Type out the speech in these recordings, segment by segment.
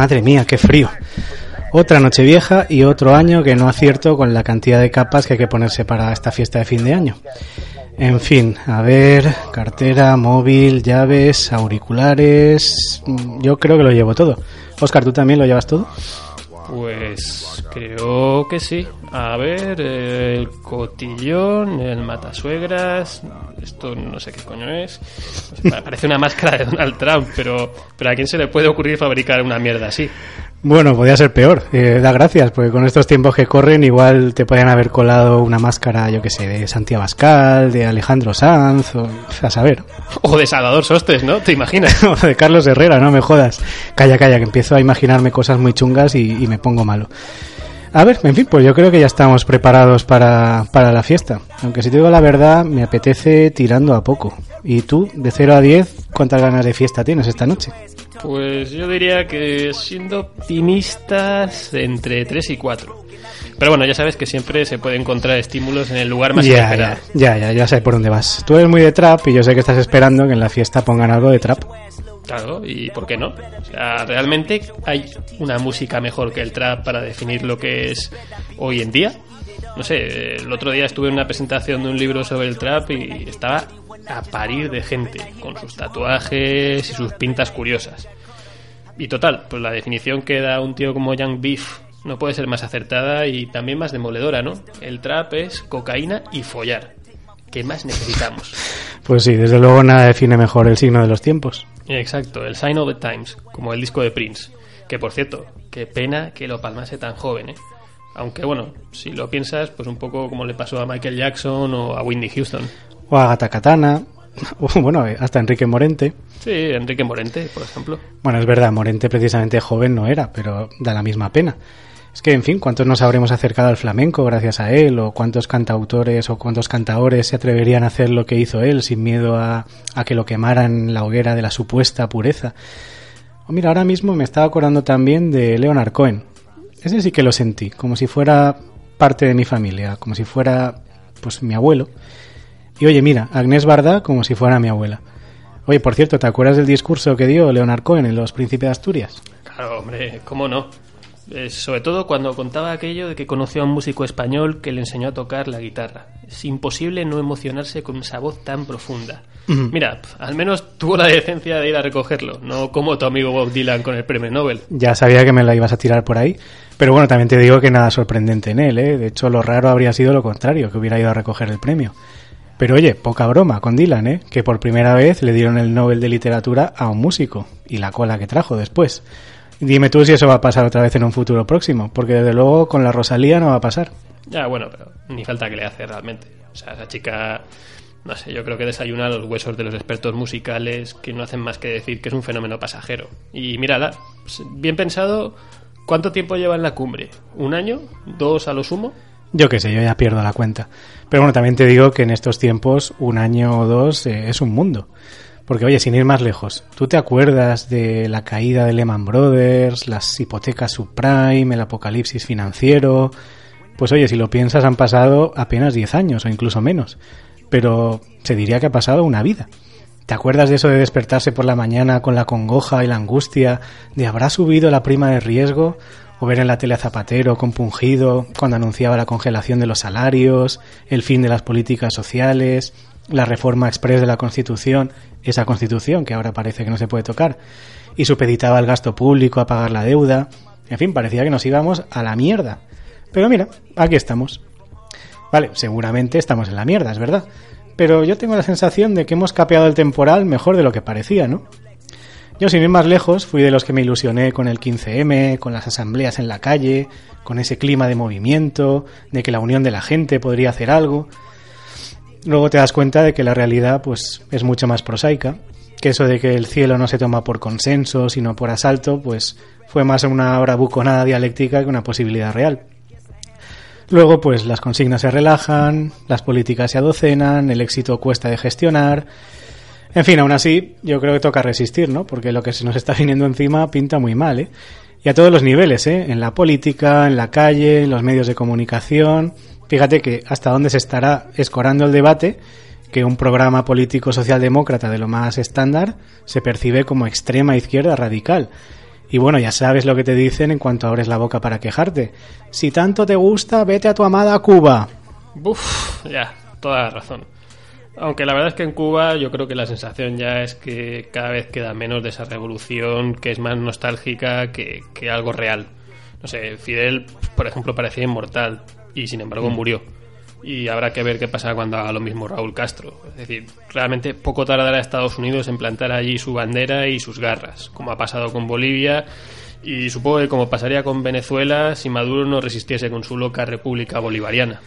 Madre mía, qué frío. Otra noche vieja y otro año que no acierto con la cantidad de capas que hay que ponerse para esta fiesta de fin de año. En fin, a ver, cartera, móvil, llaves, auriculares. mm, Yo creo que lo llevo todo. Oscar, ¿tú también lo llevas todo? Pues creo que sí. A ver, el cotillón, el matasuegras. Esto no sé qué coño es. Parece una máscara de Donald Trump, pero, pero ¿a quién se le puede ocurrir fabricar una mierda así? Bueno, podía ser peor. Eh, da gracias, porque con estos tiempos que corren, igual te podían haber colado una máscara, yo que sé, de Santiago Abascal, de Alejandro Sanz, o a saber. O de Salvador Sostes, ¿no? ¿Te imaginas? O de Carlos Herrera, no me jodas. Calla, calla, que empiezo a imaginarme cosas muy chungas y, y me pongo malo. A ver, en fin, pues yo creo que ya estamos preparados para, para la fiesta. Aunque si te digo la verdad, me apetece tirando a poco. ¿Y tú, de 0 a 10, cuántas ganas de fiesta tienes esta noche? Pues yo diría que siendo optimistas entre 3 y 4. Pero bueno, ya sabes que siempre se puede encontrar estímulos en el lugar más ya, inesperado. ya, ya, ya, ya sé por dónde vas. Tú eres muy de trap y yo sé que estás esperando que en la fiesta pongan algo de trap. Claro, ¿y por qué no? O sea, realmente hay una música mejor que el trap para definir lo que es hoy en día. No sé, el otro día estuve en una presentación de un libro sobre el trap y estaba a parir de gente, con sus tatuajes y sus pintas curiosas. Y total, pues la definición que da un tío como Young Beef no puede ser más acertada y también más demoledora, ¿no? El trap es cocaína y follar. ¿Qué más necesitamos? Pues sí, desde luego nada define mejor el signo de los tiempos. Exacto, el Sign of the Times, como el disco de Prince. Que por cierto, qué pena que lo palmase tan joven, ¿eh? Aunque bueno, si lo piensas, pues un poco como le pasó a Michael Jackson o a Whitney Houston. O a Gata Katana, o bueno, hasta Enrique Morente. Sí, Enrique Morente, por ejemplo. Bueno, es verdad, Morente precisamente joven no era, pero da la misma pena. Es que, en fin, ¿cuántos nos habremos acercado al flamenco gracias a él? ¿O cuántos cantautores o cuántos cantaores se atreverían a hacer lo que hizo él sin miedo a, a que lo quemaran en la hoguera de la supuesta pureza? O mira, ahora mismo me estaba acordando también de Leonard Cohen. Ese sí que lo sentí, como si fuera parte de mi familia, como si fuera, pues, mi abuelo. Y oye, mira, Agnés Barda como si fuera mi abuela. Oye, por cierto, ¿te acuerdas del discurso que dio Leonard Cohen en Los Príncipes de Asturias? Claro, hombre, ¿cómo no? Eh, sobre todo cuando contaba aquello de que conoció a un músico español que le enseñó a tocar la guitarra. Es imposible no emocionarse con esa voz tan profunda. Mira, al menos tuvo la decencia de ir a recogerlo, no como tu amigo Bob Dylan con el premio Nobel. Ya sabía que me la ibas a tirar por ahí. Pero bueno, también te digo que nada sorprendente en él, ¿eh? De hecho, lo raro habría sido lo contrario, que hubiera ido a recoger el premio. Pero oye, poca broma con Dylan, ¿eh? Que por primera vez le dieron el Nobel de Literatura a un músico. Y la cola que trajo después. Dime tú si eso va a pasar otra vez en un futuro próximo, porque desde luego con la Rosalía no va a pasar. Ya, bueno, pero ni falta que le hace realmente. O sea, esa chica, no sé, yo creo que desayuna los huesos de los expertos musicales que no hacen más que decir que es un fenómeno pasajero. Y mírala, pues, bien pensado, ¿cuánto tiempo lleva en la cumbre? ¿Un año? ¿Dos a lo sumo? Yo qué sé, yo ya pierdo la cuenta. Pero bueno, también te digo que en estos tiempos, un año o dos eh, es un mundo. Porque oye, sin ir más lejos, ¿tú te acuerdas de la caída de Lehman Brothers, las hipotecas subprime, el apocalipsis financiero? Pues oye, si lo piensas han pasado apenas 10 años o incluso menos. Pero se diría que ha pasado una vida. ¿Te acuerdas de eso de despertarse por la mañana con la congoja y la angustia de habrá subido la prima de riesgo? O ver en la tele a Zapatero compungido cuando anunciaba la congelación de los salarios, el fin de las políticas sociales, la reforma express de la Constitución, esa Constitución que ahora parece que no se puede tocar, y supeditaba el gasto público a pagar la deuda. En fin, parecía que nos íbamos a la mierda. Pero mira, aquí estamos. Vale, seguramente estamos en la mierda, es verdad. Pero yo tengo la sensación de que hemos capeado el temporal mejor de lo que parecía, ¿no? Yo, sin ir más lejos, fui de los que me ilusioné con el 15M, con las asambleas en la calle, con ese clima de movimiento, de que la unión de la gente podría hacer algo. Luego te das cuenta de que la realidad, pues, es mucho más prosaica, que eso de que el cielo no se toma por consenso, sino por asalto, pues, fue más una bravuconada dialéctica que una posibilidad real. Luego, pues las consignas se relajan, las políticas se adocenan, el éxito cuesta de gestionar. En fin, aún así, yo creo que toca resistir, ¿no? Porque lo que se nos está viniendo encima pinta muy mal, ¿eh? Y a todos los niveles, ¿eh? En la política, en la calle, en los medios de comunicación. Fíjate que hasta dónde se estará escorando el debate que un programa político socialdemócrata de lo más estándar se percibe como extrema izquierda radical. Y bueno, ya sabes lo que te dicen en cuanto abres la boca para quejarte. Si tanto te gusta, vete a tu amada Cuba. Uf, ya, toda la razón. Aunque la verdad es que en Cuba yo creo que la sensación ya es que cada vez queda menos de esa revolución que es más nostálgica que, que algo real. No sé, Fidel, por ejemplo, parecía inmortal y sin embargo murió. Y habrá que ver qué pasa cuando haga lo mismo Raúl Castro. Es decir, realmente poco tardará Estados Unidos en plantar allí su bandera y sus garras, como ha pasado con Bolivia y supongo que como pasaría con Venezuela si Maduro no resistiese con su loca república bolivariana.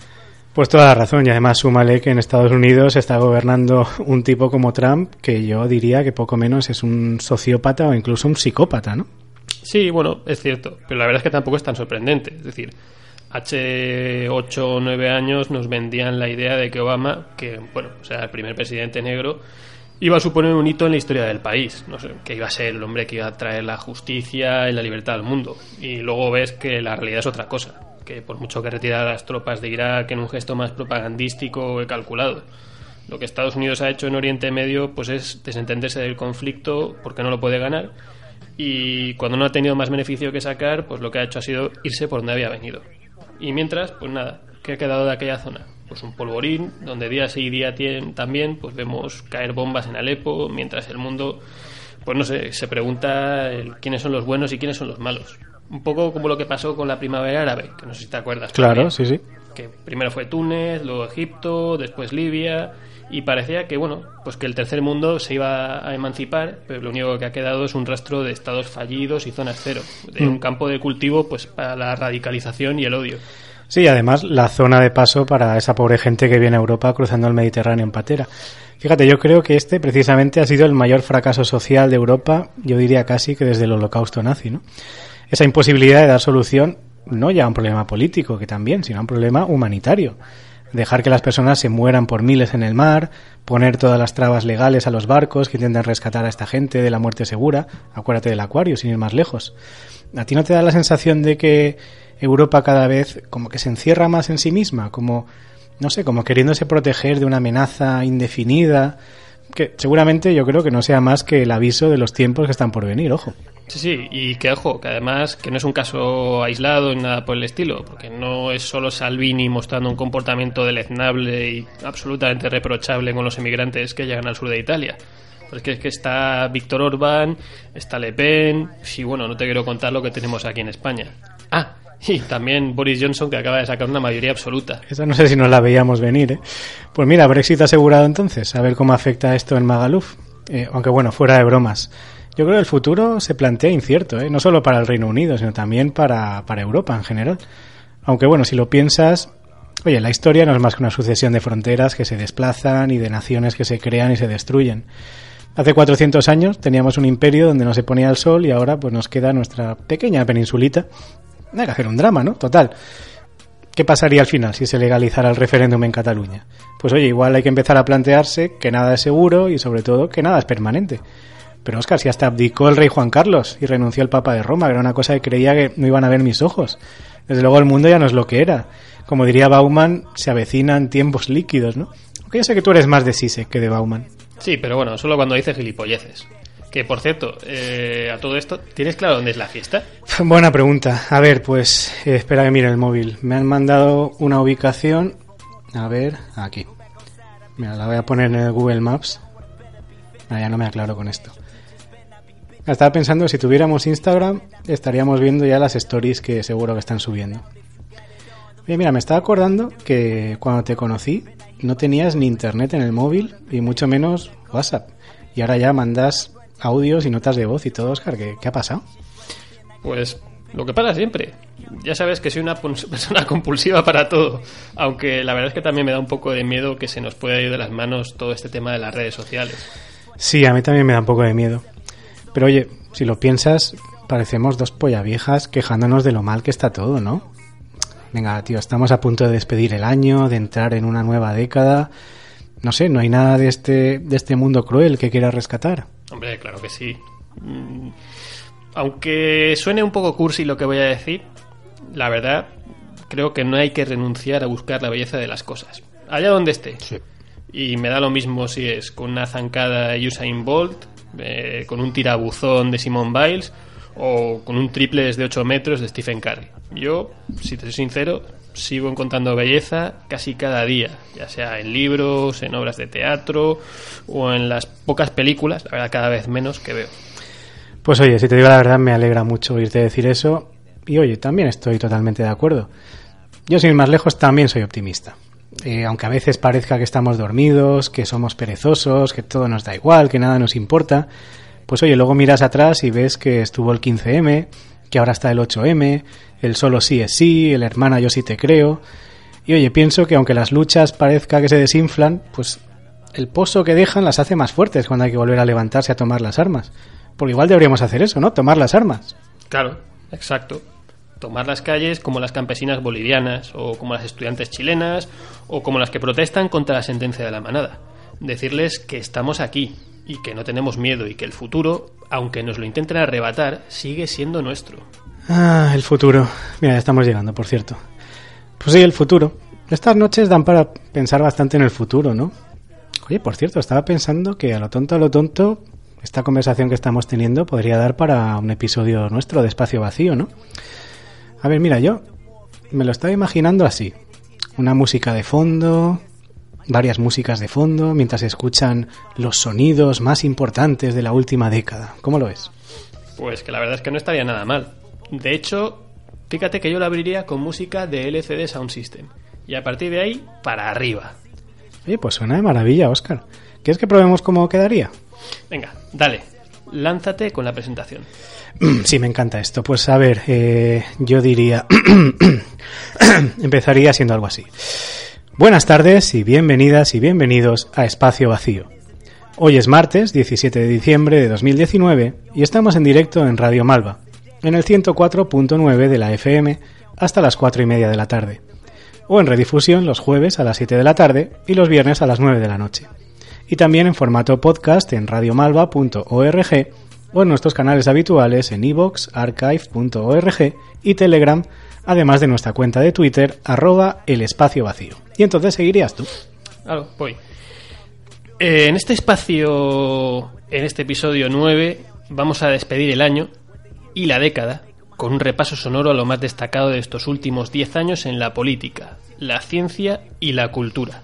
Pues toda la razón, y además súmale que en Estados Unidos está gobernando un tipo como Trump, que yo diría que poco menos es un sociópata o incluso un psicópata, ¿no? Sí, bueno, es cierto, pero la verdad es que tampoco es tan sorprendente. Es decir, hace 8 o 9 años nos vendían la idea de que Obama, que, bueno, o sea, el primer presidente negro, iba a suponer un hito en la historia del país, no sé, que iba a ser el hombre que iba a traer la justicia y la libertad al mundo. Y luego ves que la realidad es otra cosa que por mucho que retira las tropas de Irak en un gesto más propagandístico he calculado. Lo que Estados Unidos ha hecho en Oriente Medio pues es desentenderse del conflicto porque no lo puede ganar y cuando no ha tenido más beneficio que sacar, pues lo que ha hecho ha sido irse por donde había venido. Y mientras, pues nada, ¿qué ha quedado de aquella zona? Pues un polvorín, donde día sí día también pues vemos caer bombas en Alepo, mientras el mundo, pues no sé, se pregunta quiénes son los buenos y quiénes son los malos un poco como lo que pasó con la primavera árabe, que no sé si te acuerdas. Claro, sí, sí. Que primero fue Túnez, luego Egipto, después Libia, y parecía que, bueno, pues que el tercer mundo se iba a emancipar, pero lo único que ha quedado es un rastro de estados fallidos y zonas cero, de un mm. campo de cultivo pues para la radicalización y el odio. Sí, además la zona de paso para esa pobre gente que viene a Europa cruzando el Mediterráneo en patera. Fíjate, yo creo que este precisamente ha sido el mayor fracaso social de Europa, yo diría casi que desde el holocausto nazi, ¿no? Esa imposibilidad de dar solución no ya a un problema político, que también, sino a un problema humanitario. Dejar que las personas se mueran por miles en el mar, poner todas las trabas legales a los barcos que intentan rescatar a esta gente de la muerte segura. Acuérdate del acuario, sin ir más lejos. ¿A ti no te da la sensación de que Europa cada vez como que se encierra más en sí misma? Como, no sé, como queriéndose proteger de una amenaza indefinida, que seguramente yo creo que no sea más que el aviso de los tiempos que están por venir, ojo. Sí, sí, y que ojo, que además que no es un caso aislado ni nada por el estilo, porque no es solo Salvini mostrando un comportamiento deleznable y absolutamente reprochable con los emigrantes que llegan al sur de Italia. Pues que es que está Víctor Orbán, está Le Pen, y bueno, no te quiero contar lo que tenemos aquí en España. Ah, y también Boris Johnson que acaba de sacar una mayoría absoluta. Esa no sé si nos la veíamos venir, ¿eh? Pues mira, Brexit asegurado entonces, a ver cómo afecta esto en Magaluf. Eh, aunque bueno, fuera de bromas. Yo creo que el futuro se plantea incierto, ¿eh? no solo para el Reino Unido, sino también para, para Europa en general. Aunque bueno, si lo piensas, oye, la historia no es más que una sucesión de fronteras que se desplazan y de naciones que se crean y se destruyen. Hace 400 años teníamos un imperio donde no se ponía el sol y ahora pues nos queda nuestra pequeña peninsulita. Hay que hacer un drama, ¿no? Total. ¿Qué pasaría al final si se legalizara el referéndum en Cataluña? Pues oye, igual hay que empezar a plantearse que nada es seguro y sobre todo que nada es permanente. Pero Oscar, si hasta abdicó el rey Juan Carlos y renunció el Papa de Roma, que era una cosa que creía que no iban a ver mis ojos. Desde luego el mundo ya no es lo que era. Como diría Bauman, se avecinan tiempos líquidos, ¿no? Aunque yo sé que tú eres más de Sisek que de Bauman. Sí, pero bueno, solo cuando dice gilipolleces. Que por cierto, eh, a todo esto, ¿tienes claro dónde es la fiesta? Buena pregunta. A ver, pues eh, espera que mire el móvil. Me han mandado una ubicación. A ver, aquí. Mira, la voy a poner en el Google Maps. Ah, ya no me aclaro con esto. Estaba pensando, si tuviéramos Instagram, estaríamos viendo ya las stories que seguro que están subiendo. Oye, mira, me estaba acordando que cuando te conocí no tenías ni internet en el móvil y mucho menos WhatsApp. Y ahora ya mandas audios y notas de voz y todo, Oscar. ¿Qué, qué ha pasado? Pues lo que pasa siempre. Ya sabes que soy una persona compulsiva para todo. Aunque la verdad es que también me da un poco de miedo que se nos pueda ir de las manos todo este tema de las redes sociales. Sí, a mí también me da un poco de miedo. Pero oye, si lo piensas, parecemos dos viejas quejándonos de lo mal que está todo, ¿no? Venga, tío, estamos a punto de despedir el año, de entrar en una nueva década. No sé, no hay nada de este, de este mundo cruel que quiera rescatar. Hombre, claro que sí. Mm, Aunque suene un poco cursi lo que voy a decir, la verdad creo que no hay que renunciar a buscar la belleza de las cosas. Allá donde esté. Y me da lo mismo si es con una zancada de Usain Bolt, eh, con un tirabuzón de Simone Biles o con un triple de 8 metros de Stephen Curry. Yo, si te soy sincero, sigo encontrando belleza casi cada día, ya sea en libros, en obras de teatro o en las pocas películas, la verdad cada vez menos que veo. Pues oye, si te digo la verdad, me alegra mucho oírte decir eso. Y oye, también estoy totalmente de acuerdo. Yo, sin ir más lejos, también soy optimista. Eh, aunque a veces parezca que estamos dormidos, que somos perezosos, que todo nos da igual, que nada nos importa, pues oye, luego miras atrás y ves que estuvo el 15M, que ahora está el 8M, el solo sí es sí, el hermana yo sí te creo. Y oye, pienso que aunque las luchas parezca que se desinflan, pues el pozo que dejan las hace más fuertes cuando hay que volver a levantarse a tomar las armas. Porque igual deberíamos hacer eso, ¿no? Tomar las armas. Claro, exacto. Tomar las calles como las campesinas bolivianas, o como las estudiantes chilenas, o como las que protestan contra la sentencia de la manada. Decirles que estamos aquí, y que no tenemos miedo, y que el futuro, aunque nos lo intenten arrebatar, sigue siendo nuestro. Ah, el futuro. Mira, ya estamos llegando, por cierto. Pues sí, el futuro. Estas noches dan para pensar bastante en el futuro, ¿no? Oye, por cierto, estaba pensando que a lo tonto, a lo tonto, esta conversación que estamos teniendo podría dar para un episodio nuestro de espacio vacío, ¿no? A ver, mira, yo me lo estaba imaginando así. Una música de fondo, varias músicas de fondo, mientras se escuchan los sonidos más importantes de la última década. ¿Cómo lo ves? Pues que la verdad es que no estaría nada mal. De hecho, fíjate que yo lo abriría con música de LCD Sound System. Y a partir de ahí, para arriba. Oye, pues suena de maravilla, Oscar. ¿Quieres que probemos cómo quedaría? Venga, dale. Lánzate con la presentación. Sí, me encanta esto. Pues a ver, eh, yo diría... Empezaría siendo algo así. Buenas tardes y bienvenidas y bienvenidos a Espacio Vacío. Hoy es martes 17 de diciembre de 2019 y estamos en directo en Radio Malva, en el 104.9 de la FM hasta las 4 y media de la tarde, o en redifusión los jueves a las 7 de la tarde y los viernes a las 9 de la noche y también en formato podcast en radiomalva.org o en nuestros canales habituales en iVoox, archive.org y Telegram, además de nuestra cuenta de Twitter, arroba el espacio vacío. Y entonces seguirías tú. Claro, voy. Eh, en este espacio, en este episodio 9, vamos a despedir el año y la década con un repaso sonoro a lo más destacado de estos últimos 10 años en la política, la ciencia y la cultura.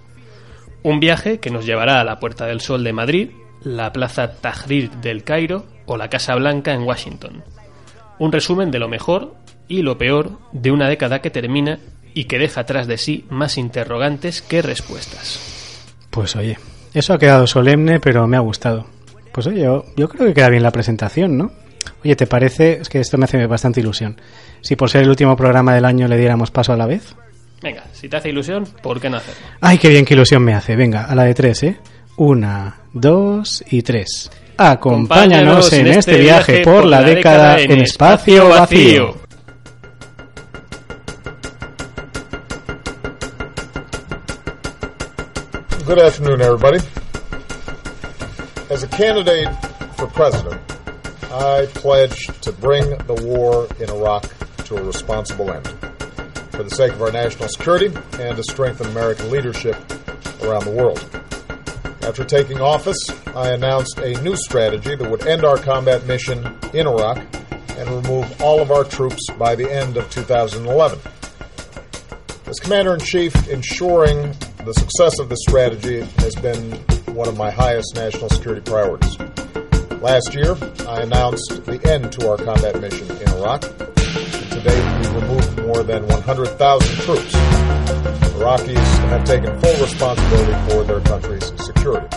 Un viaje que nos llevará a la Puerta del Sol de Madrid, la Plaza Tahrir del Cairo o la Casa Blanca en Washington. Un resumen de lo mejor y lo peor de una década que termina y que deja atrás de sí más interrogantes que respuestas. Pues oye, eso ha quedado solemne, pero me ha gustado. Pues oye, yo, yo creo que queda bien la presentación, ¿no? Oye, ¿te parece? Es que esto me hace bastante ilusión. Si por ser el último programa del año le diéramos paso a la vez. Venga, si te hace ilusión, ¿por qué no hacerlo? Ay, qué bien, qué ilusión me hace. Venga, a la de tres, ¿eh? Una, dos y tres. Acompáñanos en este viaje por la década en espacio vacío. Good afternoon, everybody. As a candidate for president, I pledge to bring the war in Iraq to a responsible end for the sake of our national security and to strengthen American leadership around the world. After taking office, I announced a new strategy that would end our combat mission in Iraq and remove all of our troops by the end of 2011. As Commander in Chief, ensuring the success of this strategy has been one of my highest national security priorities. Last year, I announced the end to our combat mission in Iraq. To date, we've removed more than 100,000 troops. Iraqis have taken full responsibility for their country's security.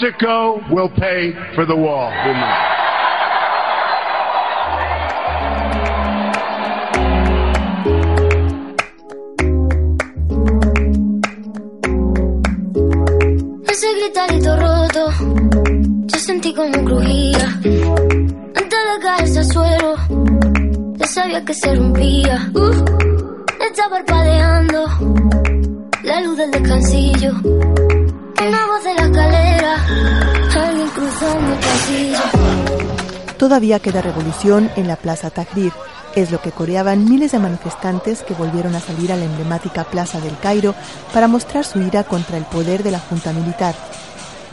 Mexico will pay for the wall. Todavía queda revolución en la Plaza Tahrir. Es lo que coreaban miles de manifestantes que volvieron a salir a la emblemática Plaza del Cairo para mostrar su ira contra el poder de la Junta Militar.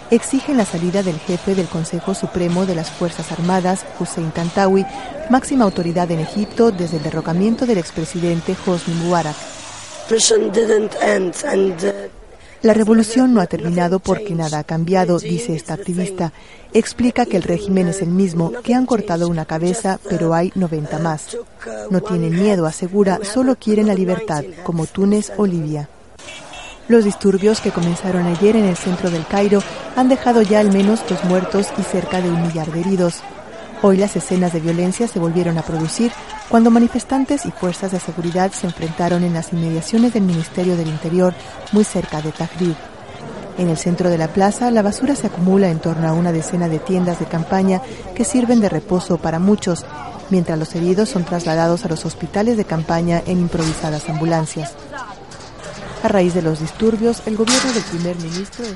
Exigen la salida del jefe del Consejo Supremo de las Fuerzas Armadas, Hussein Tantawi, máxima autoridad en Egipto desde el derrocamiento del expresidente Hosni Mubarak. La revolución no ha terminado porque nada ha cambiado, dice esta activista. Explica que el régimen es el mismo, que han cortado una cabeza, pero hay 90 más. No tienen miedo, asegura, solo quieren la libertad, como Túnez o Libia. Los disturbios que comenzaron ayer en el centro del Cairo han dejado ya al menos dos muertos y cerca de un millar de heridos. Hoy las escenas de violencia se volvieron a producir cuando manifestantes y fuerzas de seguridad se enfrentaron en las inmediaciones del Ministerio del Interior, muy cerca de Tahrir. En el centro de la plaza, la basura se acumula en torno a una decena de tiendas de campaña que sirven de reposo para muchos, mientras los heridos son trasladados a los hospitales de campaña en improvisadas ambulancias. A raíz de los disturbios, el gobierno del primer ministro de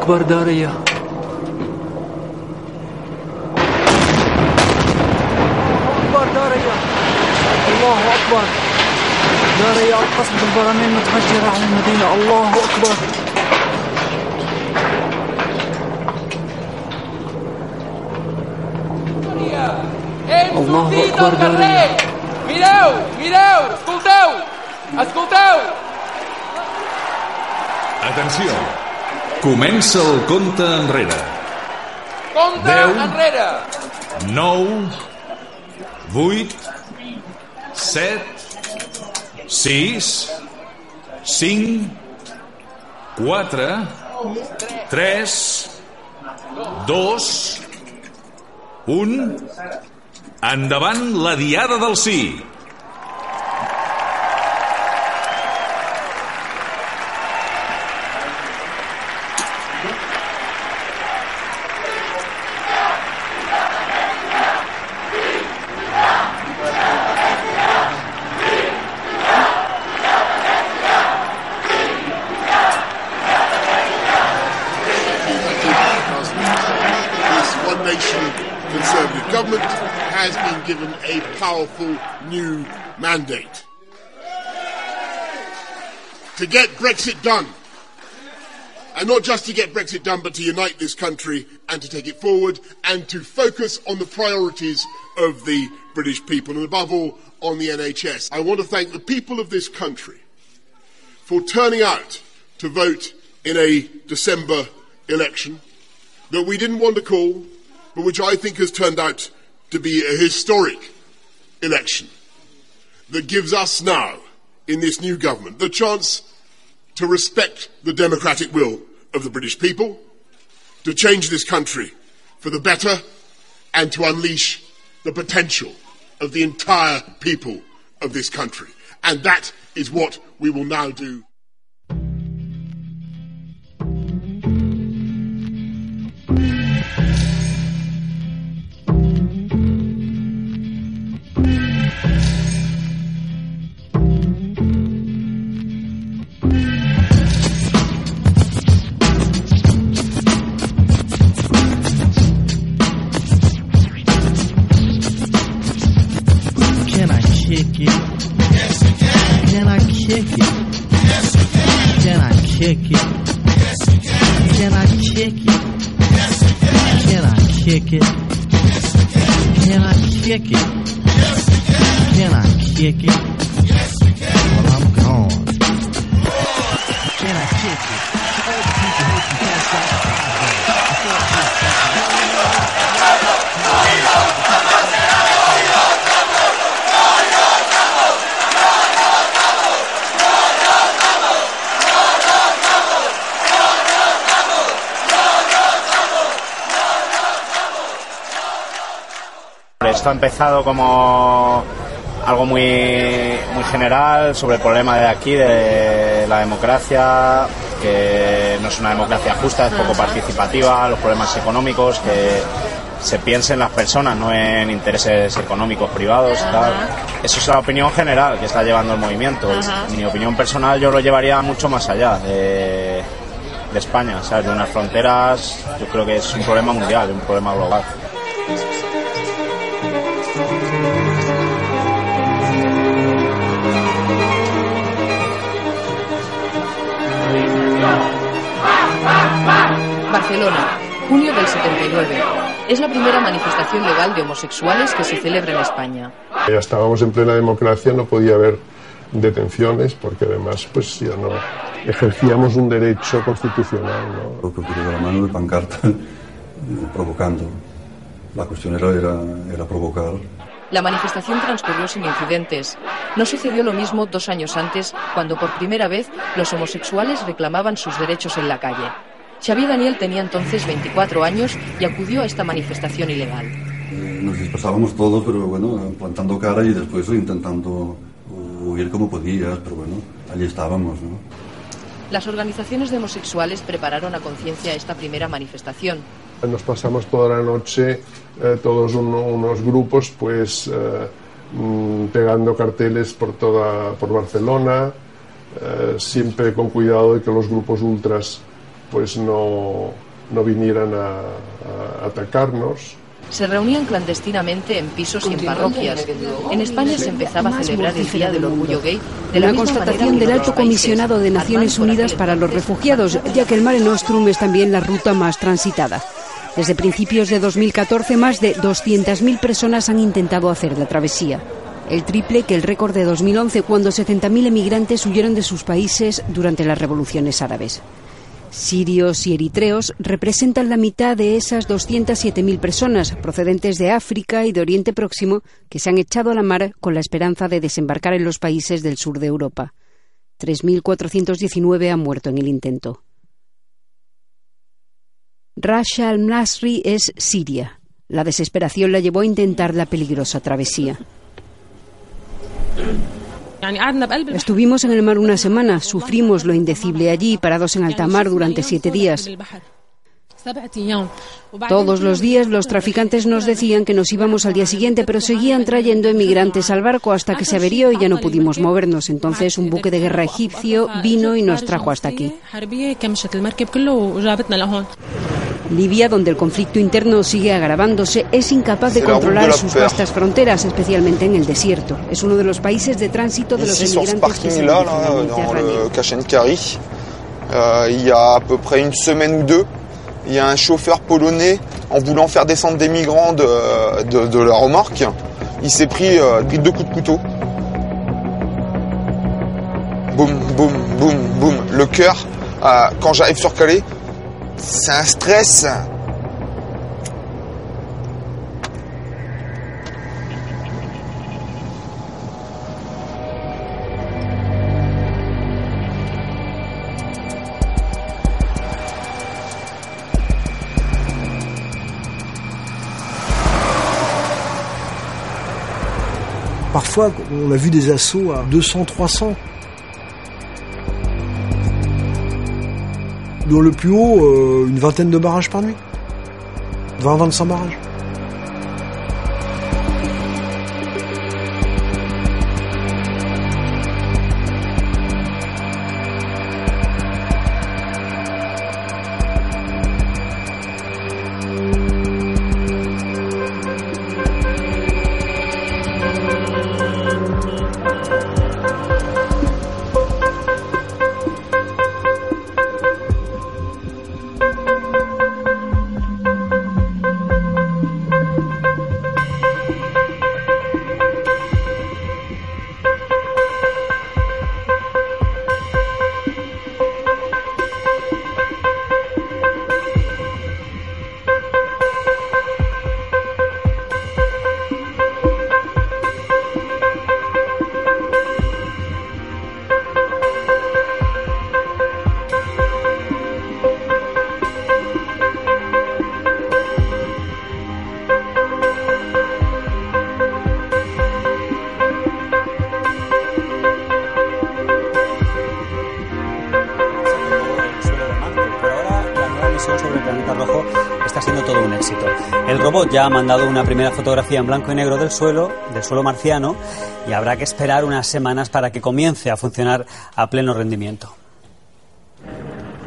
أكبر دارية. أكبر دارية. الله أكبر. دارية القصف بالبراميل متفجرة على المدينة. الله أكبر. الله أكبر دارية. Mireu, mireu, escolteu, escolteu. Atenció, Comença el compte enrere. Compte 10, enrere. 9, 8, 7, 6, 5, 4, 3, 2, 1... Endavant la diada del sí. Powerful new mandate. To get Brexit done. And not just to get Brexit done, but to unite this country and to take it forward and to focus on the priorities of the British people and above all on the NHS. I want to thank the people of this country for turning out to vote in a December election that we didn't want to call, but which I think has turned out to be a historic election that gives us now, in this new government, the chance to respect the democratic will of the British people, to change this country for the better, and to unleash the potential of the entire people of this country. And that is what we will now do. Ha empezado como algo muy, muy general sobre el problema de aquí, de la democracia, que no es una democracia justa, es poco participativa, los problemas económicos, que se piense en las personas, no en intereses económicos privados. tal. Eso es la opinión general que está llevando el movimiento. Ajá. Mi opinión personal yo lo llevaría mucho más allá de, de España, ¿sabes? de unas fronteras. Yo creo que es un problema mundial, un problema global. Barcelona, junio del 79. Es la primera manifestación legal de homosexuales que se celebra en España. Ya estábamos en plena democracia, no podía haber detenciones porque además pues ya no ejercíamos un derecho constitucional. ¿no? Lo que ocurrió de la mano de pancarta eh, provocando. La cuestión era, era, era provocar. La manifestación transcurrió sin incidentes. No sucedió lo mismo dos años antes, cuando por primera vez los homosexuales reclamaban sus derechos en la calle. Xavier Daniel tenía entonces 24 años y acudió a esta manifestación ilegal. Eh, Nos dispersábamos todos, pero bueno, plantando cara y después intentando huir como podías, pero bueno, allí estábamos, ¿no? Las organizaciones de homosexuales prepararon a conciencia esta primera manifestación. Nos pasamos toda la noche, eh, todos uno- unos grupos, pues eh, mm, pegando carteles por toda por Barcelona, eh, siempre con cuidado de que los grupos ultras pues no, no vinieran a, a atacarnos. Se reunían clandestinamente en pisos y en parroquias. En España se empezaba a celebrar el Día del Orgullo Gay de la Una misma constatación del Alto. Comisionado de Naciones Unidas para los Refugiados, ya que el Mare Nostrum es también la ruta más transitada. Desde principios de 2014, más de 200.000 personas han intentado hacer la travesía. El triple que el récord de 2011, cuando 70.000 emigrantes huyeron de sus países durante las revoluciones árabes. Sirios y eritreos representan la mitad de esas 207.000 personas procedentes de África y de Oriente Próximo que se han echado a la mar con la esperanza de desembarcar en los países del sur de Europa. 3.419 han muerto en el intento. Rasha al-Nasri es siria. La desesperación la llevó a intentar la peligrosa travesía. Estuvimos en el mar una semana, sufrimos lo indecible allí, parados en alta mar durante siete días. Todos los días los traficantes nos decían que nos íbamos al día siguiente, pero seguían trayendo emigrantes al barco hasta que se averió y ya no pudimos movernos. Entonces un buque de guerra egipcio vino y nos trajo hasta aquí. Libia, donde el conflicto interno sigue agravándose, es incapaz de controlar la sus vastas fronteras, especialmente en el desierto. Es uno de los países de tránsito de los emigrantes que se là, dans le Kachenkari, euh, il y a à peu près une semaine ou deux, il y a un chauffeur polonais, en voulant faire descendre des migrants de, de, de la remorque, il s'est pris, euh, pris deux coups de couteau. Boum, boum, boum, boum. Le cœur, euh, quand j'arrive sur Calais, ça stresse. Parfois, on a vu des assauts à 200, 300. Dans le plus haut, euh, une vingtaine de barrages par nuit. 20-25 barrages. Ya ha mandado una primera fotografía en blanco y negro del suelo, del suelo marciano, y habrá que esperar unas semanas para que comience a funcionar a pleno rendimiento.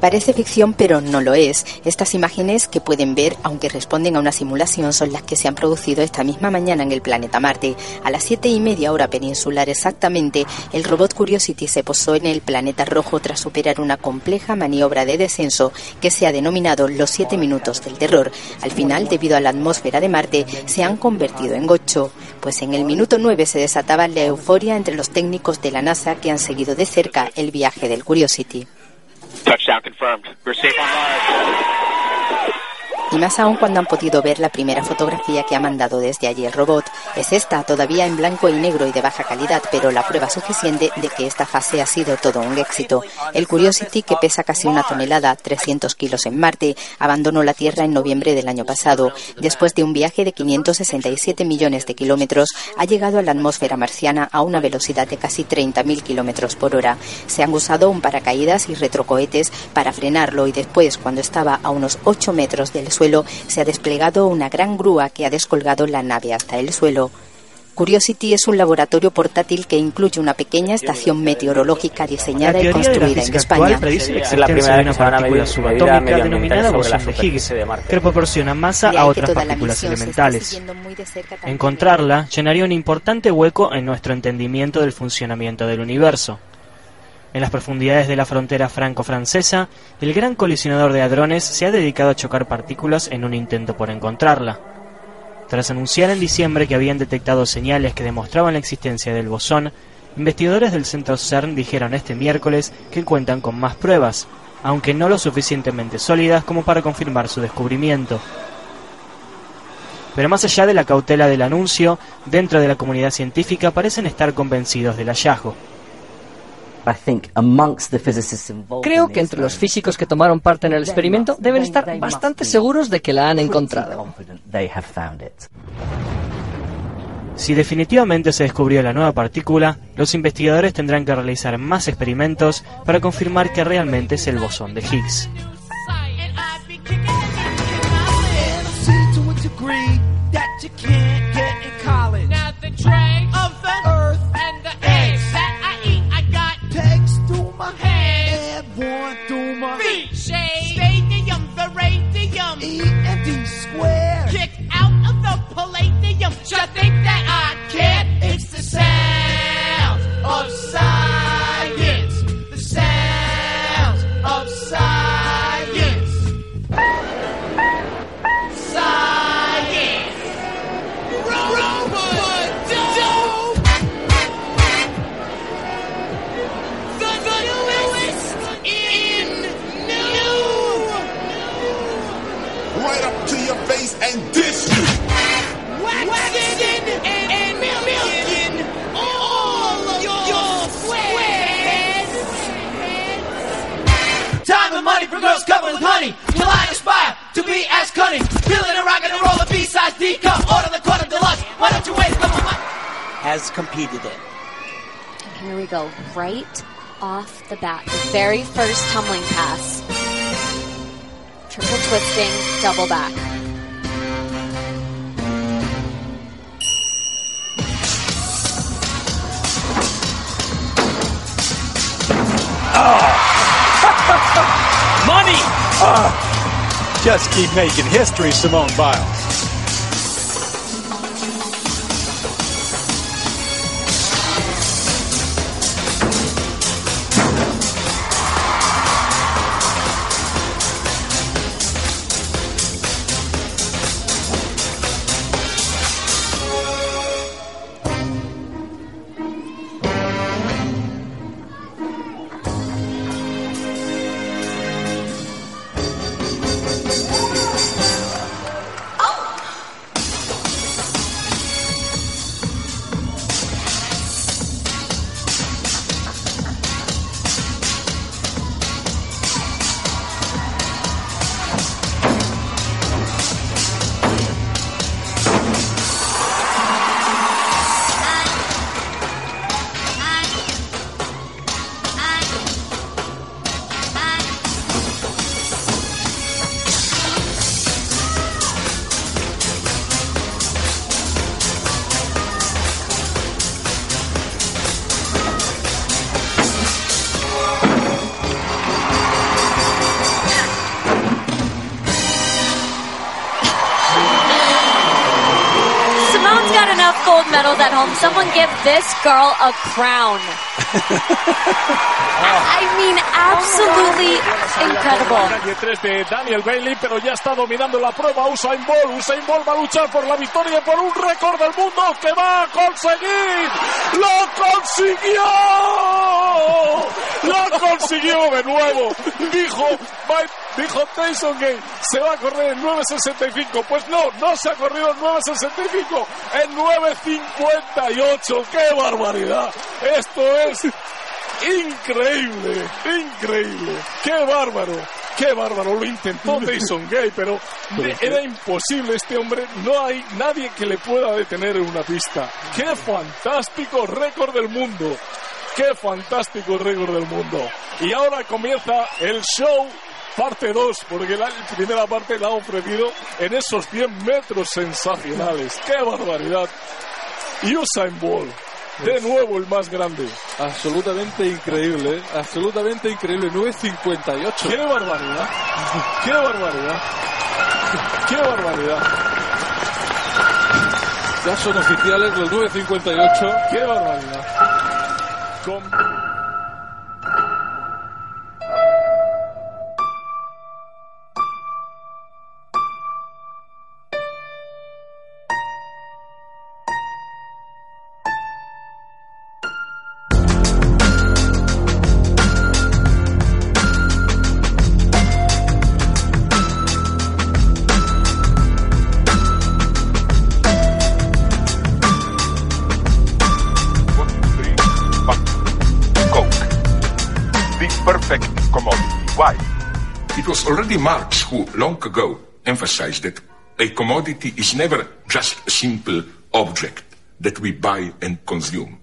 Parece ficción, pero no lo es. Estas imágenes que pueden ver, aunque responden a una simulación, son las que se han producido esta misma mañana en el planeta Marte. A las siete y media hora peninsular exactamente, el robot Curiosity se posó en el planeta rojo tras superar una compleja maniobra de descenso que se ha denominado los siete minutos del terror. Al final, debido a la atmósfera de Marte, se han convertido en ocho. Pues en el minuto nueve se desataba la euforia entre los técnicos de la NASA que han seguido de cerca el viaje del Curiosity. Touchdown confirmed. We're safe on Mars. Y más aún cuando han podido ver la primera fotografía que ha mandado desde allí el robot. Es esta, todavía en blanco y negro y de baja calidad, pero la prueba suficiente de que esta fase ha sido todo un éxito. El Curiosity, que pesa casi una tonelada, 300 kilos en Marte, abandonó la Tierra en noviembre del año pasado. Después de un viaje de 567 millones de kilómetros, ha llegado a la atmósfera marciana a una velocidad de casi 30.000 kilómetros por hora. Se han usado un paracaídas y retrocohetes para frenarlo y después, cuando estaba a unos 8 metros del suelo, se ha desplegado una gran grúa que ha descolgado la nave hasta el suelo. Curiosity es un laboratorio portátil que incluye una pequeña estación meteorológica diseñada y construida en España. Es la primera vez que se van a medir subatómica denominada bosón de Higgs, que proporciona masa a otras partículas elementales. Encontrarla llenaría un importante hueco en nuestro entendimiento del funcionamiento del universo. En las profundidades de la frontera franco-francesa, el gran colisionador de hadrones se ha dedicado a chocar partículas en un intento por encontrarla. Tras anunciar en diciembre que habían detectado señales que demostraban la existencia del bosón, investigadores del centro CERN dijeron este miércoles que cuentan con más pruebas, aunque no lo suficientemente sólidas como para confirmar su descubrimiento. Pero más allá de la cautela del anuncio, dentro de la comunidad científica parecen estar convencidos del hallazgo. Creo que entre los físicos que tomaron parte en el experimento deben estar bastante seguros de que la han encontrado. Si definitivamente se descubrió la nueva partícula, los investigadores tendrán que realizar más experimentos para confirmar que realmente es el bosón de Higgs. Square. Kicked out of the palladium. You think that I can't? It's the sound of science. Right up to your face and dish you. Waxing and milking all of your squares. Time and money for girls covered with honey. Till I aspire to be as cunning. Feeling a rock and a roll a B-size D cup. Order the quarter deluxe. Why don't you wait? Come on, has competed in. Here we go, right off the bat. The very first tumbling pass. Triple twisting, double back. Money! Ah, just keep making history, Simone Biles. Medals at home. Someone give this girl a crown. I mean, absolutely incredible. Calle 3 de Daniel Bailey, pero ya está dominando la prueba Usain Bolt. Usain Bolt va a luchar por la victoria y por un récord del mundo que va a conseguir. ¡Lo consiguió! ¡Lo consiguió de nuevo! Dijo, dijo Tyson Gay, se va a correr en 9.65. Pues no, no se ha corrido en 9.65, en 9.58. ¡Qué barbaridad! Esto es increíble, increíble. ¡Qué bárbaro! ¡Qué bárbaro! Lo intentó Tyson Gay, pero era imposible este hombre. No hay nadie que le pueda detener en una pista. ¡Qué fantástico récord del mundo! ¡Qué fantástico récord del mundo! Y ahora comienza el show parte 2, porque la primera parte la ha ofrecido en esos 100 metros sensacionales. ¡Qué barbaridad! Usain Bolt, de nuevo el más grande. Absolutamente increíble, ¿eh? absolutamente increíble. 9.58. ¡Qué barbaridad! ¡Qué barbaridad! ¡Qué barbaridad! Ya son oficiales los 9.58. ¡Qué barbaridad! Con- The perfect commodity. Why? It was already Marx who long ago emphasized that a commodity is never just a simple object that we buy and consume.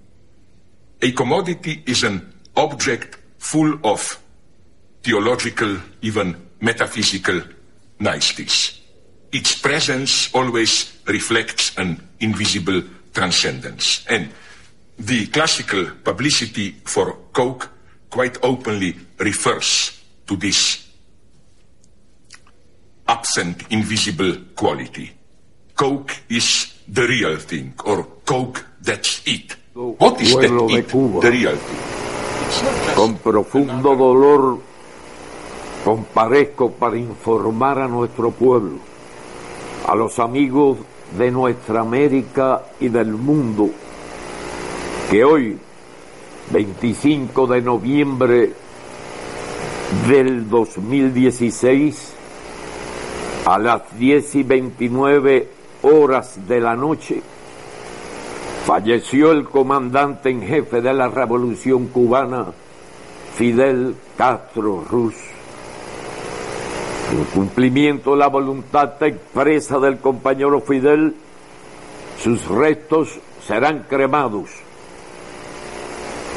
A commodity is an object full of theological, even metaphysical niceties. Its presence always reflects an invisible transcendence. And the classical publicity for Coke quite openly refers to this absent, invisible quality. Coke is the real thing, or Coke, that's it. What is that de it, Cuba. the real thing? Con profundo dolor comparezco para informar a nuestro pueblo, a los amigos de nuestra América y del mundo, que hoy, 25 de noviembre del 2016, a las 10 y 29 horas de la noche, falleció el comandante en jefe de la revolución cubana, Fidel Castro Ruz. En cumplimiento de la voluntad expresa del compañero Fidel, sus restos serán cremados.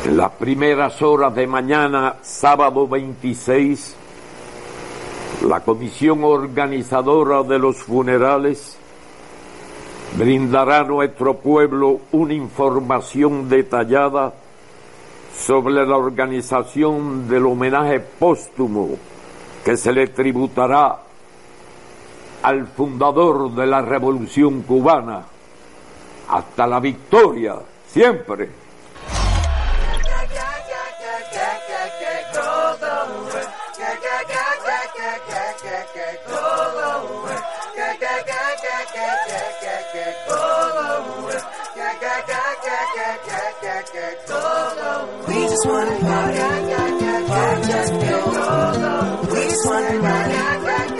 En las primeras horas de mañana, sábado 26, la comisión organizadora de los funerales brindará a nuestro pueblo una información detallada sobre la organización del homenaje póstumo que se le tributará al fundador de la revolución cubana hasta la victoria, siempre. Just wanna party, party just you. We just wanna party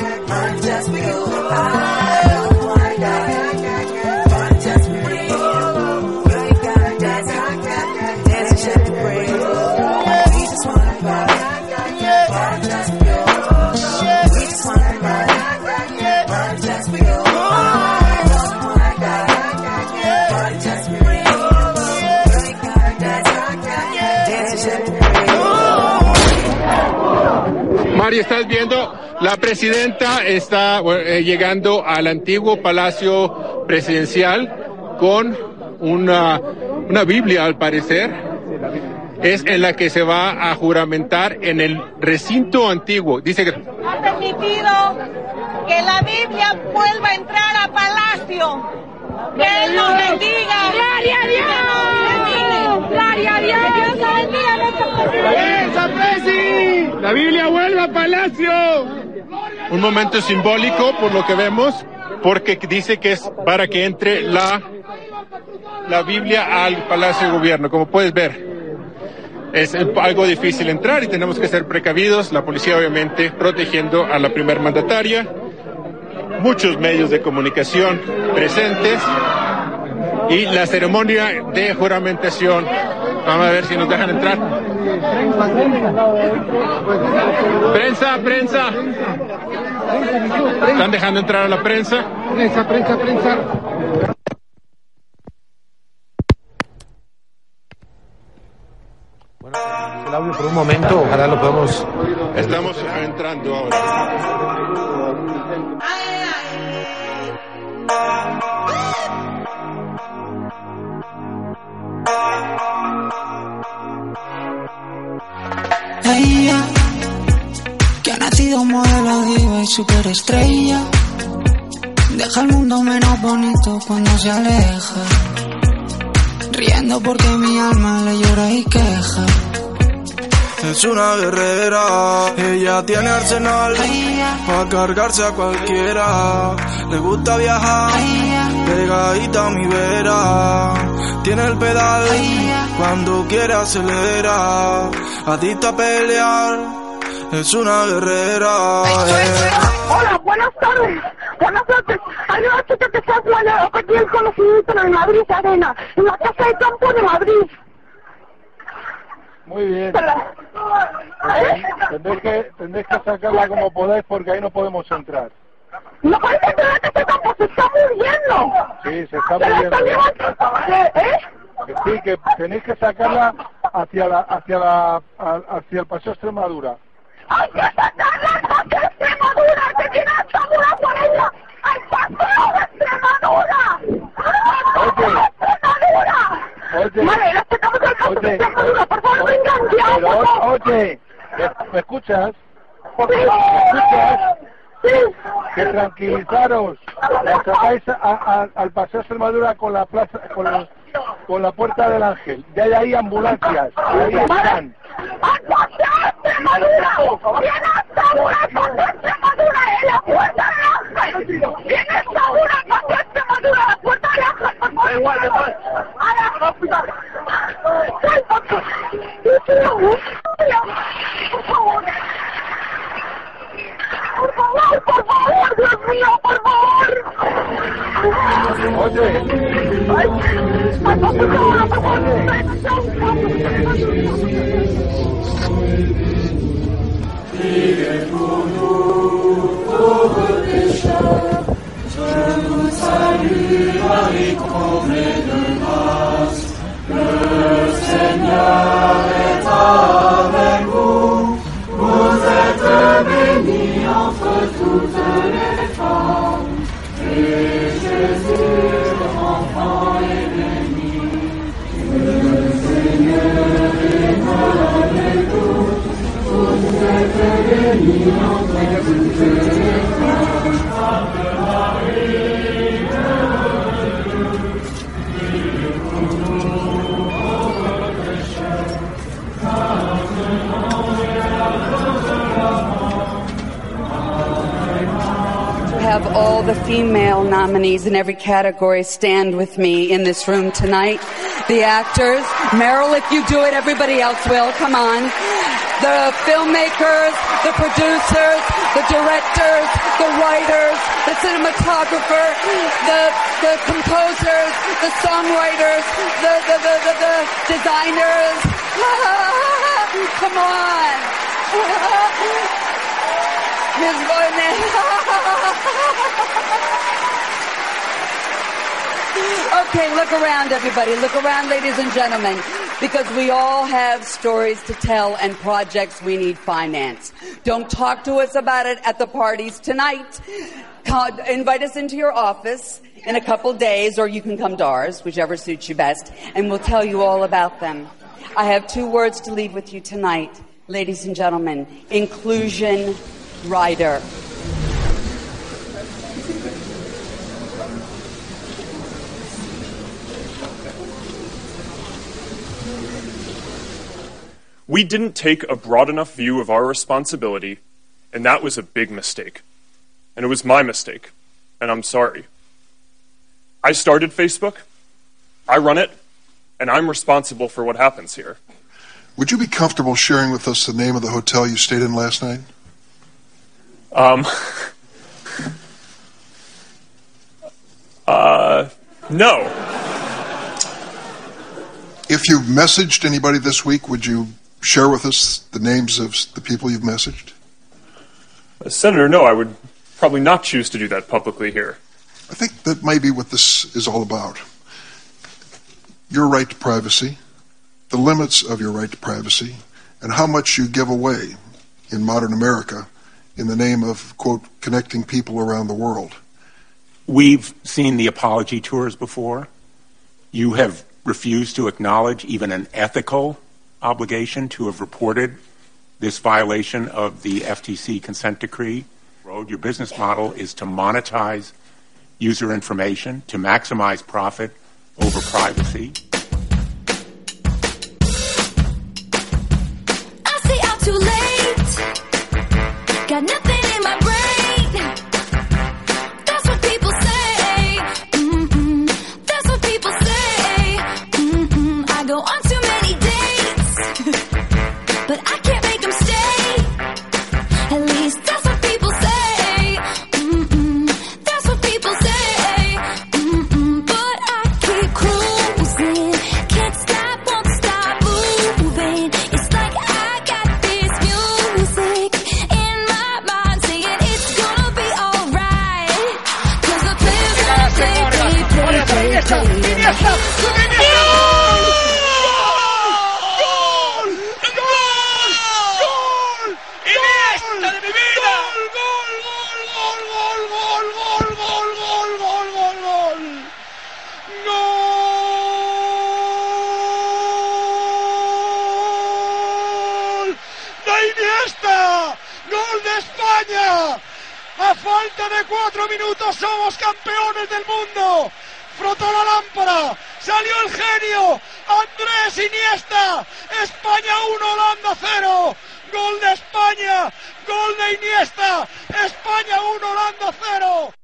Mari, estás viendo, la presidenta está eh, llegando al antiguo palacio presidencial con una, una Biblia, al parecer. Es en la que se va a juramentar en el recinto antiguo. Dice que ha permitido que la Biblia vuelva a entrar a Palacio. Que Él nos bendiga. ¡Gloria a Dios! ¡Gloria a Dios! ¡Que Dios nos bendiga nuestro presidente! La Biblia vuelve a Palacio. Un momento simbólico por lo que vemos, porque dice que es para que entre la, la Biblia al Palacio de Gobierno, como puedes ver. Es algo difícil entrar y tenemos que ser precavidos. La policía obviamente protegiendo a la primer mandataria. Muchos medios de comunicación presentes. Y la ceremonia de juramentación. Vamos a ver si nos dejan entrar. Prensa, prensa. ¿Están dejando entrar a la prensa? Prensa, prensa, prensa. El audio por un momento, ojalá lo podamos. Estamos entrando ahora. Modelo diva y superestrella, deja el mundo menos bonito cuando se aleja, riendo porque mi alma le llora y queja. Es una guerrera, ella tiene arsenal para cargarse a cualquiera. Le gusta viajar, pegadita a mi vera. Tiene el pedal, cuando quiere acelera. Adicta a pelear, es una guerrera. eh. Hola, buenas tardes. Buenas noches. Hay una chica que se ha desmayado aquí el conocimiento en el Madrid Arena, en la casa de campo de Madrid. Muy bien. Tendréis que, tendréis que sacarla como podáis porque ahí no podemos entrar. No podéis entrar a casa de campo, se está muriendo. Sí, se está Se la está muriendo. llevando. ¿Eh? Que sí, que tenéis que sacarla hacia la, hacia la, hacia el paseo Extremadura. Oye, ¿me, escuchas? ¿Me escuchas? Que tranquilizaros. La sacáis al Extremadura con la plaza, con, la- puerta del Ángel. Ya hay ambulancias. Ahí están. Nominees in every category stand with me in this room tonight. The actors, Meryl, if you do it, everybody else will. Come on. The filmmakers, the producers, the directors, the writers, the cinematographer, the, the composers, the songwriters, the, the, the, the, the designers. Come on. Ms. okay, look around, everybody. Look around, ladies and gentlemen, because we all have stories to tell and projects we need finance. Don't talk to us about it at the parties tonight. Invite us into your office in a couple days, or you can come to ours, whichever suits you best, and we'll tell you all about them. I have two words to leave with you tonight, ladies and gentlemen. Inclusion rider. We didn't take a broad enough view of our responsibility, and that was a big mistake. And it was my mistake, and I'm sorry. I started Facebook, I run it, and I'm responsible for what happens here. Would you be comfortable sharing with us the name of the hotel you stayed in last night? Um, uh, no. If you've messaged anybody this week, would you share with us the names of the people you've messaged? Uh, Senator, no, I would probably not choose to do that publicly here. I think that may be what this is all about. Your right to privacy, the limits of your right to privacy, and how much you give away in modern America in the name of, quote, connecting people around the world. We've seen the apology tours before. You have refused to acknowledge even an ethical obligation to have reported this violation of the FTC consent decree. Your business model is to monetize user information, to maximize profit over privacy. I I'm too late. Got nothing in my brain. But I can't salió el genio, Andrés Iniesta, España 1, Holanda 0, gol de España, gol de Iniesta, España 1, Holanda 0.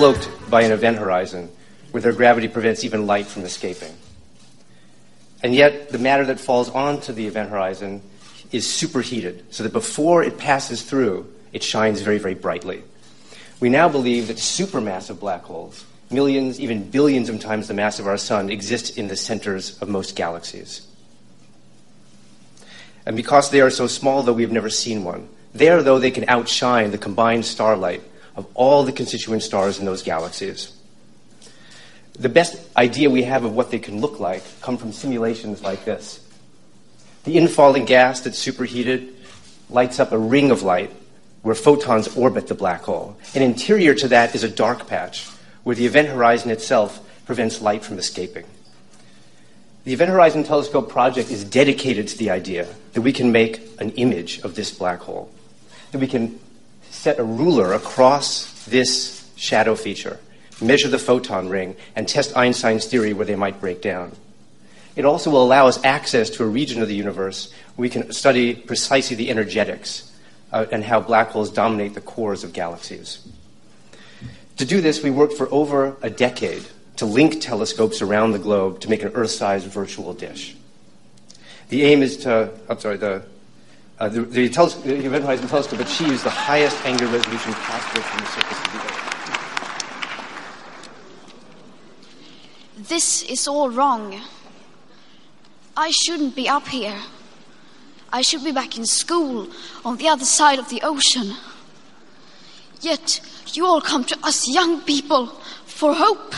Cloaked by an event horizon where their gravity prevents even light from escaping. And yet, the matter that falls onto the event horizon is superheated, so that before it passes through, it shines very, very brightly. We now believe that supermassive black holes, millions, even billions of times the mass of our sun, exist in the centers of most galaxies. And because they are so small, though we've never seen one, there, though, they can outshine the combined starlight of all the constituent stars in those galaxies. The best idea we have of what they can look like come from simulations like this. The infalling gas that's superheated lights up a ring of light where photons orbit the black hole. And interior to that is a dark patch where the event horizon itself prevents light from escaping. The Event Horizon Telescope project is dedicated to the idea that we can make an image of this black hole, that we can set a ruler across this shadow feature, measure the photon ring, and test Einstein's theory where they might break down. It also will allow us access to a region of the universe where we can study precisely the energetics uh, and how black holes dominate the cores of galaxies. To do this, we worked for over a decade to link telescopes around the globe to make an Earth-sized virtual dish. The aim is to, I'm sorry, the, uh, the, the, the Event Horizon Telescope achieves the highest angular resolution possible from the surface of the Earth. This is all wrong. I shouldn't be up here. I should be back in school on the other side of the ocean. Yet you all come to us young people for hope.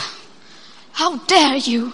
How dare you?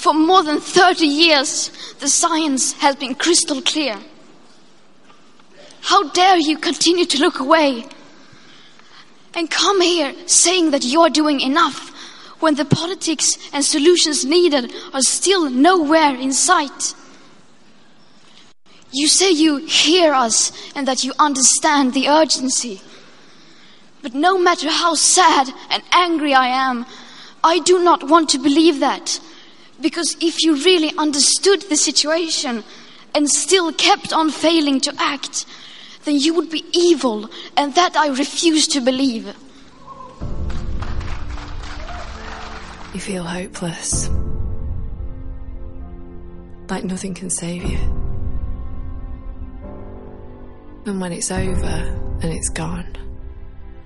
For more than 30 years, the science has been crystal clear. How dare you continue to look away and come here saying that you are doing enough when the politics and solutions needed are still nowhere in sight? You say you hear us and that you understand the urgency. But no matter how sad and angry I am, I do not want to believe that. Because if you really understood the situation and still kept on failing to act, then you would be evil, and that I refuse to believe. You feel hopeless. Like nothing can save you. And when it's over and it's gone,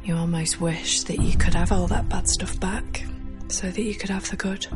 you almost wish that you could have all that bad stuff back so that you could have the good.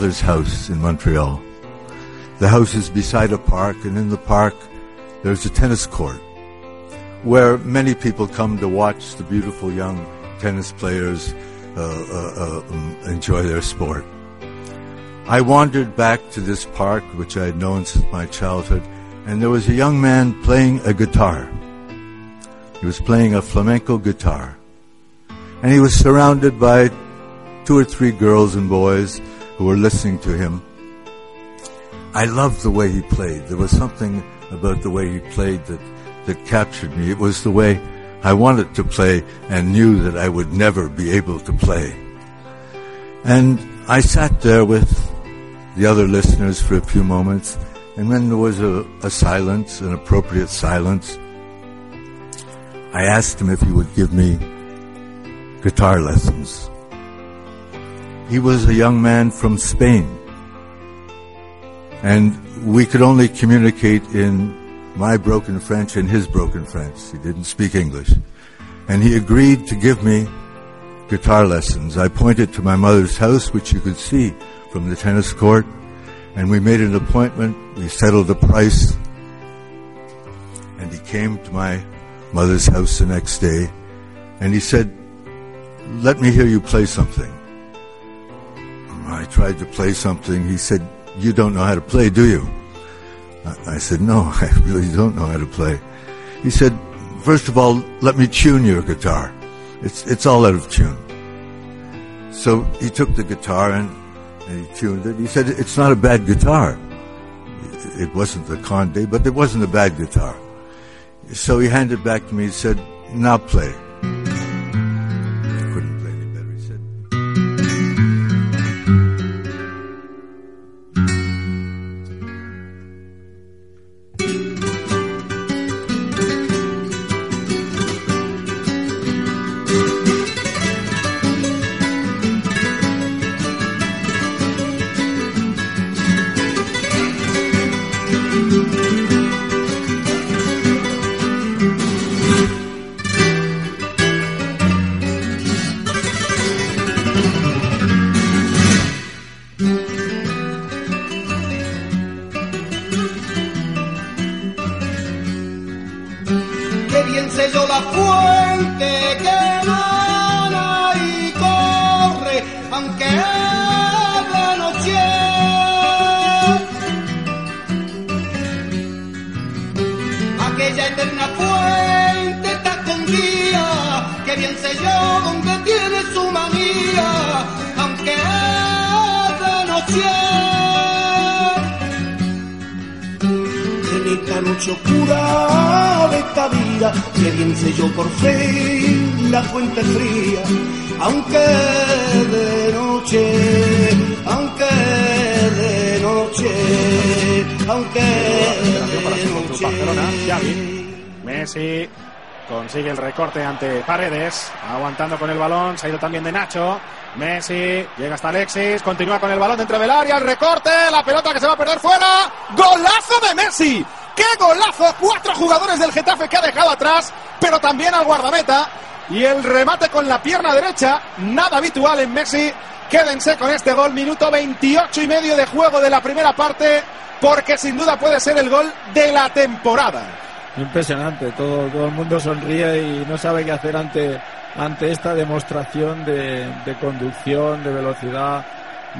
Mother's house in Montreal. The house is beside a park, and in the park, there's a tennis court where many people come to watch the beautiful young tennis players uh, uh, uh, um, enjoy their sport. I wandered back to this park, which I had known since my childhood, and there was a young man playing a guitar. He was playing a flamenco guitar. And he was surrounded by two or three girls and boys who were listening to him. I loved the way he played. There was something about the way he played that, that captured me. It was the way I wanted to play and knew that I would never be able to play. And I sat there with the other listeners for a few moments, and then there was a, a silence, an appropriate silence, I asked him if he would give me guitar lessons. He was a young man from Spain. And we could only communicate in my broken French and his broken French. He didn't speak English. And he agreed to give me guitar lessons. I pointed to my mother's house, which you could see from the tennis court, and we made an appointment. We settled the price. And he came to my mother's house the next day, and he said, let me hear you play something. I tried to play something. He said, you don't know how to play, do you? I, said, no, I really don't know how to play. He said, first of all, let me tune your guitar. It's, it's all out of tune. So he took the guitar and, and he tuned it. He said, it's not a bad guitar. It wasn't the Conde, but it wasn't a bad guitar. So he handed it back to me and said, now play. Que bien selló donde tiene su manía, aunque es de noche. En esta noche oscura de esta vida, que bien selló por fin la fuente fría, aunque de noche, aunque de noche, aunque de noche. Messi consigue el recorte ante Paredes, aguantando con el balón, se ha ido también de Nacho. Messi llega hasta Alexis, continúa con el balón dentro del área, el recorte, la pelota que se va a perder fuera. ¡Golazo de Messi! ¡Qué golazo! Cuatro jugadores del Getafe que ha dejado atrás, pero también al guardameta. Y el remate con la pierna derecha, nada habitual en Messi. Quédense con este gol, minuto 28 y medio de juego de la primera parte, porque sin duda puede ser el gol de la temporada. Impresionante, todo, todo el mundo sonríe y no sabe qué hacer ante, ante esta demostración de, de conducción, de velocidad,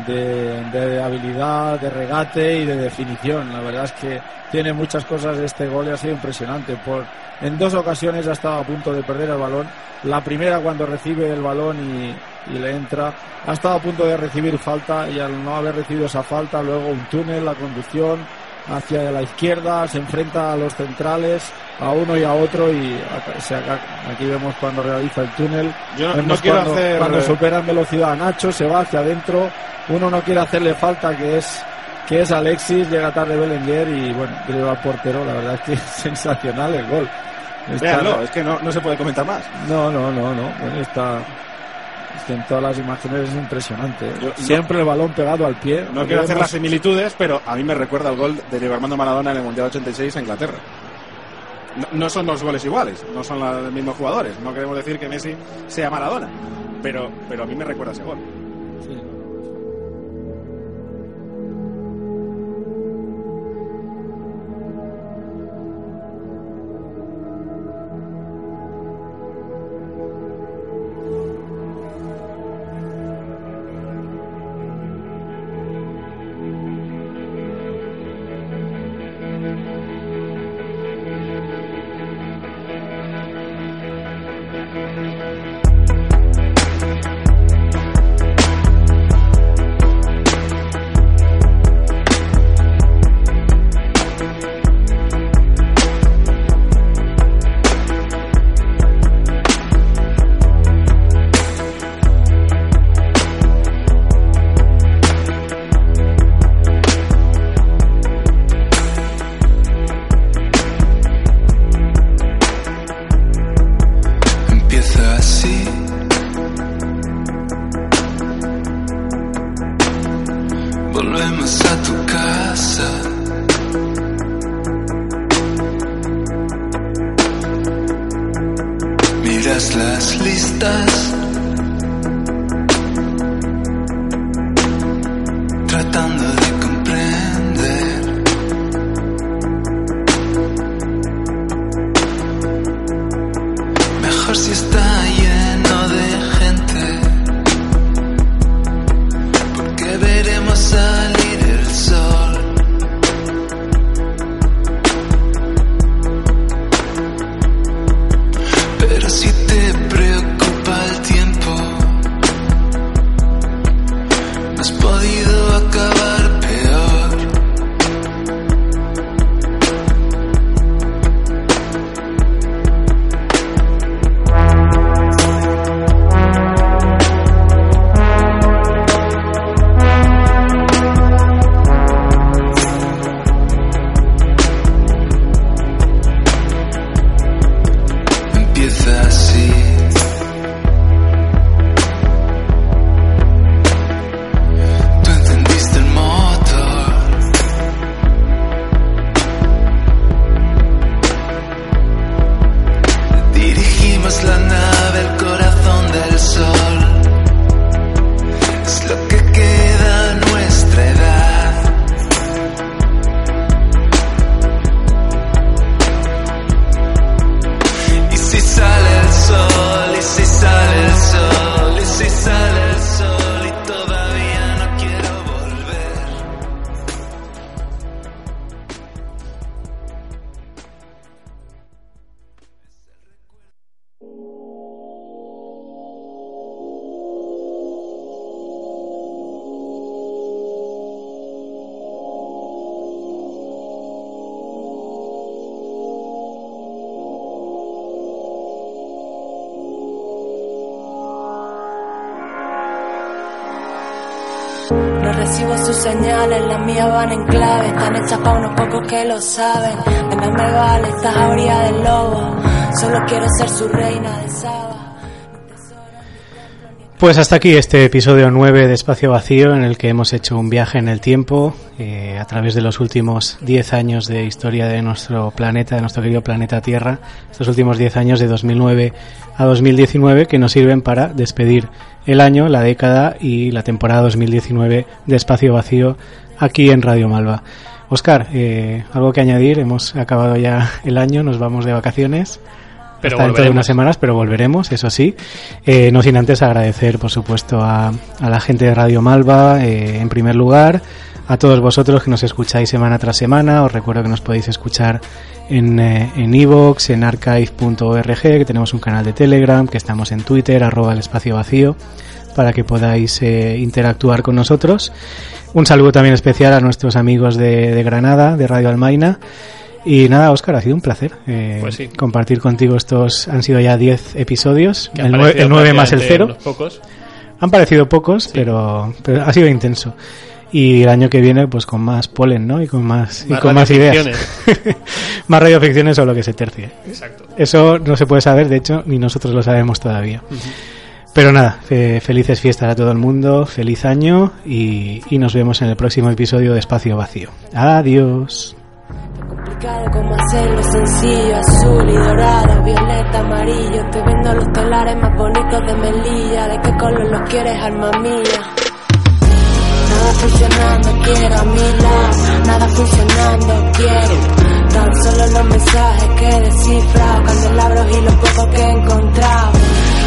de, de habilidad, de regate y de definición. La verdad es que tiene muchas cosas este gol y ha sido impresionante. Por, en dos ocasiones ha estado a punto de perder el balón. La primera cuando recibe el balón y, y le entra. Ha estado a punto de recibir falta y al no haber recibido esa falta, luego un túnel, la conducción hacia la izquierda, se enfrenta a los centrales, a uno y a otro y acá- se acá- aquí vemos cuando realiza el túnel. Yo no- quiero cuando, hacer- cuando supera en velocidad a Nacho, se va hacia adentro, uno no quiere hacerle falta que es que es Alexis, llega tarde Belenguer y bueno, lleva al portero, la verdad es que es sensacional el gol. Está- Véanlo, es que no, no se puede comentar más. no, no, no, no. Bueno, está. Es que en todas las imágenes es impresionante. ¿eh? Yo- Siempre el balón pegado al pie. No quiero hacer las similitudes, pero a mí me recuerda el gol de Diego Armando Maradona en el Mundial 86 a Inglaterra. No, no son dos goles iguales, no son los mismos jugadores. No queremos decir que Messi sea Maradona, pero, pero a mí me recuerda ese gol. Que lo saben. De nada me vale, estás a orilla del lobo. Solo quiero ser su reina de Saba. Pues hasta aquí este episodio 9 de Espacio Vacío en el que hemos hecho un viaje en el tiempo eh, a través de los últimos 10 años de historia de nuestro planeta, de nuestro querido planeta Tierra, estos últimos 10 años de 2009 a 2019 que nos sirven para despedir el año, la década y la temporada 2019 de Espacio Vacío aquí en Radio Malva. Oscar, eh, algo que añadir, hemos acabado ya el año, nos vamos de vacaciones. Pero hasta dentro de unas semanas, pero volveremos, eso sí. Eh, no sin antes agradecer, por supuesto, a, a la gente de Radio Malva, eh, en primer lugar, a todos vosotros que nos escucháis semana tras semana. Os recuerdo que nos podéis escuchar en eh, en iVoox, en archive.org, que tenemos un canal de Telegram, que estamos en Twitter, arroba el espacio vacío, para que podáis eh, interactuar con nosotros. Un saludo también especial a nuestros amigos de, de Granada, de Radio Almaina. Y nada, Óscar, ha sido un placer eh, Pues sí. compartir contigo estos. Han sido ya 10 episodios, el, nue- parecido el 9 más el prácticamente 0. unos pocos. Han parecido pocos, pero, pero ha sido intenso. Y el año que viene, pues con más polen, ¿no? Y con más, y Más con más ideas. más radioficciones o lo que se tercie. Exacto. Eso no se puede saber, de hecho, ni nosotros lo sabemos todavía. Pero nada, fe- felices fiestas a todo el mundo, feliz año y, y nos vemos en el próximo episodio de Espacio Vacío. Adiós. Nada funcionando, quiero mi lado. Nada funcionando, quiero. Tan solo los mensajes que candelabros y que he encontrado.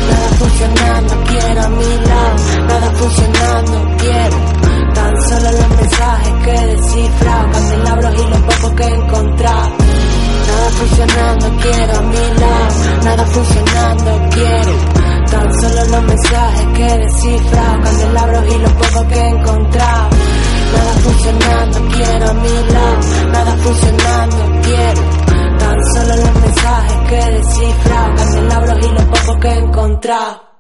Nada funcionando, quiero a mi lado. Nada funcionando, quiero. Tan solo los mensajes que he descifrado, candelabros y lo poco que he. Nada funcionando, quiero a mi lado. Nada funcionando, quiero. Tan solo los mensajes que he descifrado, candelabros y lo poco que he. Nada funcionando, quiero a mi lado. Nada funcionando, quiero. Tan solo los mensajes que he descifrado, candelabros y lo poco que he.